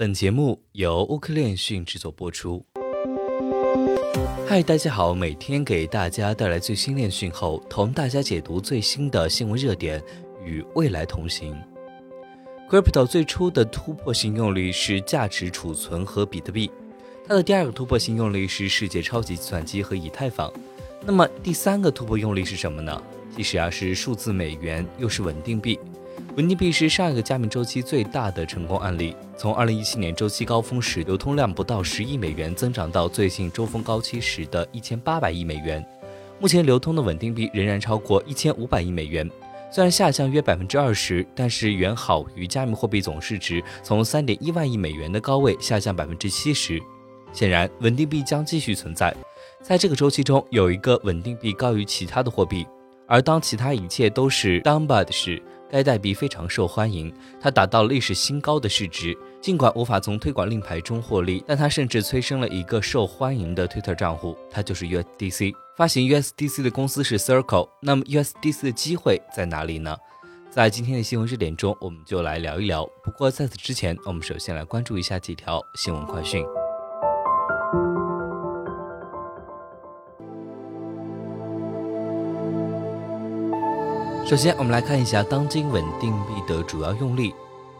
本节目由乌克链讯制作播出。嗨，大家好，每天给大家带来最新链讯后，同大家解读最新的新闻热点，与未来同行。Crypto 最初的突破性用例是价值储存和比特币，它的第二个突破性用例是世界超级计算机和以太坊。那么第三个突破用例是什么呢？其实啊是数字美元，又是稳定币。稳定币是上一个加密周期最大的成功案例。从2017年周期高峰时流通量不到十亿美元，增长到最近周峰高期时的一千八百亿美元。目前流通的稳定币仍然超过一千五百亿美元，虽然下降约百分之二十，但是远好于加密货币总市值从三点一万亿美元的高位下降百分之七十。显然，稳定币将继续存在。在这个周期中，有一个稳定币高于其他的货币，而当其他一切都是 down bad 时。该代币非常受欢迎，它达到了历史新高的市值。尽管无法从推广令牌中获利，但它甚至催生了一个受欢迎的 Twitter 账户，它就是 USDC。发行 USDC 的公司是 Circle。那么 USDC 的机会在哪里呢？在今天的新闻热点中，我们就来聊一聊。不过在此之前，我们首先来关注一下几条新闻快讯。首先，我们来看一下当今稳定币的主要用例。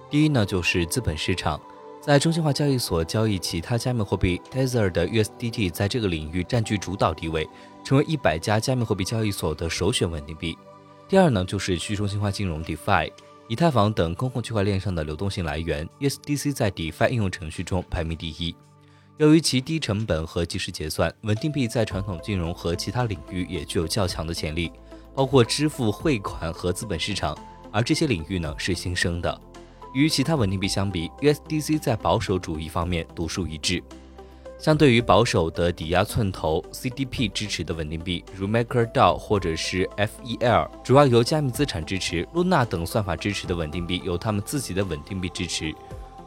第一呢，就是资本市场，在中心化交易所交易其他加密货币，Tether 的 USDT 在这个领域占据主导地位，成为一百家加密货币交易所的首选稳定币。第二呢，就是去中心化金融 DeFi，以太坊等公共区块链上的流动性来源，USDC 在 DeFi 应用程序中排名第一。由于其低成本和即时结算，稳定币在传统金融和其他领域也具有较强的潜力。包括支付、汇款和资本市场，而这些领域呢是新生的。与其他稳定币相比，USDC 在保守主义方面独树一帜。相对于保守的抵押寸头 CDP 支持的稳定币，如 MakerDAO 或者是 FEL，主要由加密资产支持，Luna 等算法支持的稳定币有他们自己的稳定币支持。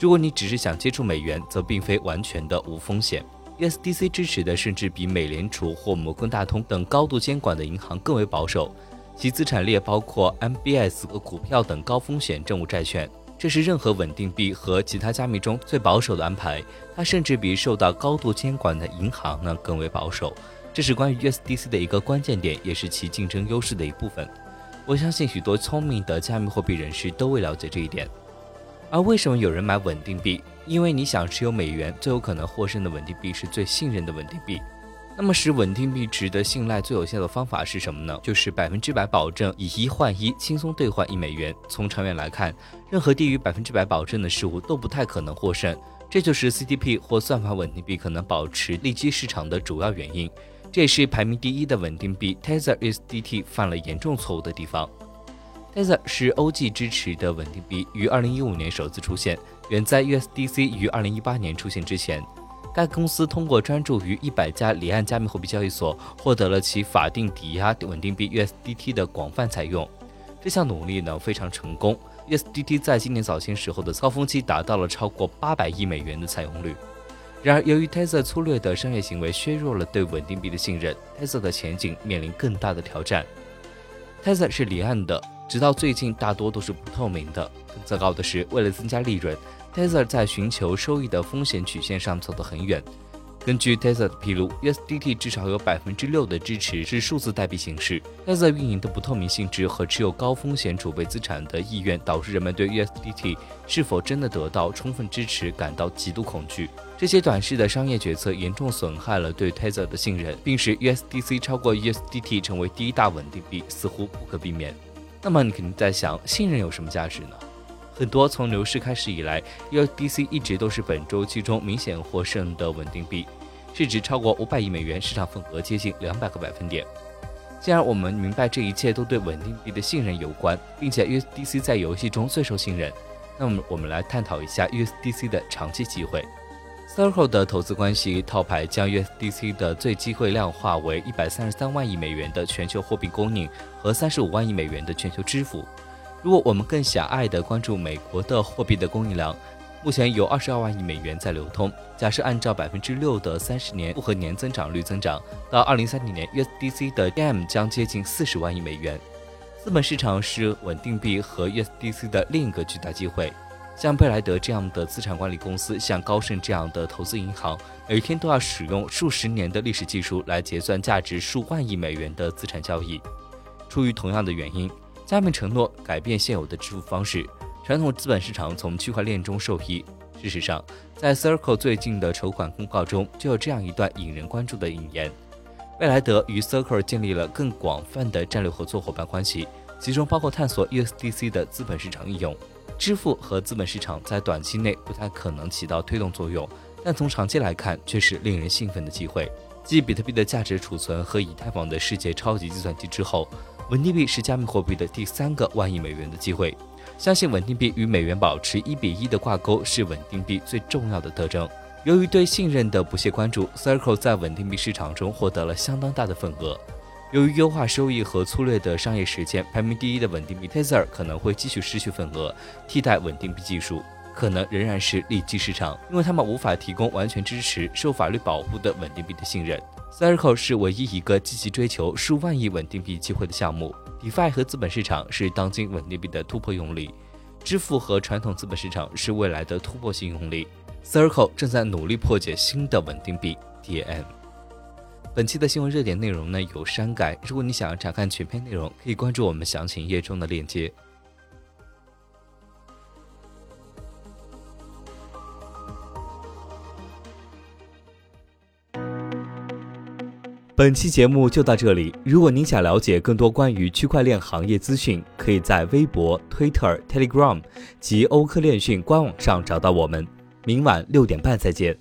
如果你只是想接触美元，则并非完全的无风险。USDC 支持的甚至比美联储或摩根大通等高度监管的银行更为保守，其资产列包括 MBS 和股票等高风险政务债券，这是任何稳定币和其他加密中最保守的安排。它甚至比受到高度监管的银行呢更为保守，这是关于 USDC 的一个关键点，也是其竞争优势的一部分。我相信许多聪明的加密货币人士都会了解这一点。而为什么有人买稳定币？因为你想持有美元，最有可能获胜的稳定币是最信任的稳定币。那么使稳定币值得信赖最有效的方法是什么呢？就是百分之百保证以一换一，轻松兑换一美元。从长远来看，任何低于百分之百保证的事物都不太可能获胜。这就是 CDP 或算法稳定币可能保持利基市场的主要原因。这也是排名第一的稳定币 Tether USDT 犯了严重错误的地方。Tether 是 OG 支持的稳定币，于2015年首次出现，远在 USDC 于2018年出现之前。该公司通过专注于100家离岸加密货币交易所，获得了其法定抵押稳定币 USDT 的广泛采用。这项努力呢非常成功，USDT 在今年早些时候的高峰期达到了超过800亿美元的采用率。然而，由于 Tether 粗略的商业行为削弱了对稳定币的信任，Tether 的前景面临更大的挑战。Tether 是离岸的。直到最近，大多都是不透明的。更糟糕的是，为了增加利润，Tether 在寻求收益的风险曲线上走得很远。根据 Tether 的披露，USDT 至少有百分之六的支持是数字代币形式。Tether 运营的不透明性质和持有高风险储备资产的意愿，导致人们对 USDT 是否真的得到充分支持感到极度恐惧。这些短视的商业决策严重损害了对 Tether 的信任，并使 USDC 超过 USDT 成为第一大稳定币似乎不可避免。那么你肯定在想，信任有什么价值呢？很多从牛市开始以来，USDC 一直都是本周期中明显获胜的稳定币，市值超过五百亿美元，市场份额接近两百个百分点。既然我们明白这一切都对稳定币的信任有关，并且 USDC 在游戏中最受信任，那么我们来探讨一下 USDC 的长期机会。Circle 的投资关系套牌将 USDC 的最机会量化为一百三十三万亿美元的全球货币供应和三十五万亿美元的全球支付。如果我们更狭隘地关注美国的货币的供应量，目前有二十二万亿美元在流通。假设按照百分之六的三十年复合年增长率增长，到二零三零年，USDC 的 DM 将接近四十万亿美元。资本市场是稳定币和 USDC 的另一个巨大机会。像贝莱德这样的资产管理公司，像高盛这样的投资银行，每天都要使用数十年的历史技术来结算价值数万亿美元的资产交易。出于同样的原因，加密承诺改变现有的支付方式，传统资本市场从区块链中受益。事实上，在 Circle 最近的筹款公告中，就有这样一段引人关注的引言：贝莱德与 Circle 建立了更广泛的战略合作伙伴关系，其中包括探索 USDC 的资本市场应用。支付和资本市场在短期内不太可能起到推动作用，但从长期来看却是令人兴奋的机会。继比特币的价值储存和以太坊的世界超级计算机之后，稳定币是加密货币的第三个万亿美元的机会。相信稳定币与美元保持一比一的挂钩是稳定币最重要的特征。由于对信任的不懈关注，Circle 在稳定币市场中获得了相当大的份额。由于优化收益和粗略的商业实践，排名第一的稳定币 Tether 可能会继续失去份额，替代稳定币技术可能仍然是利基市场，因为他们无法提供完全支持受法律保护的稳定币的信任。Circle 是唯一一个积极追求数万亿稳定币机会的项目。DeFi 和资本市场是当今稳定币的突破用力，支付和传统资本市场是未来的突破性用力。Circle 正在努力破解新的稳定币 DAM。本期的新闻热点内容呢有删改，如果你想要查看全篇内容，可以关注我们详情页中的链接。本期节目就到这里，如果您想了解更多关于区块链行业资讯，可以在微博、Twitter、Telegram 及欧科链讯官网上找到我们。明晚六点半再见。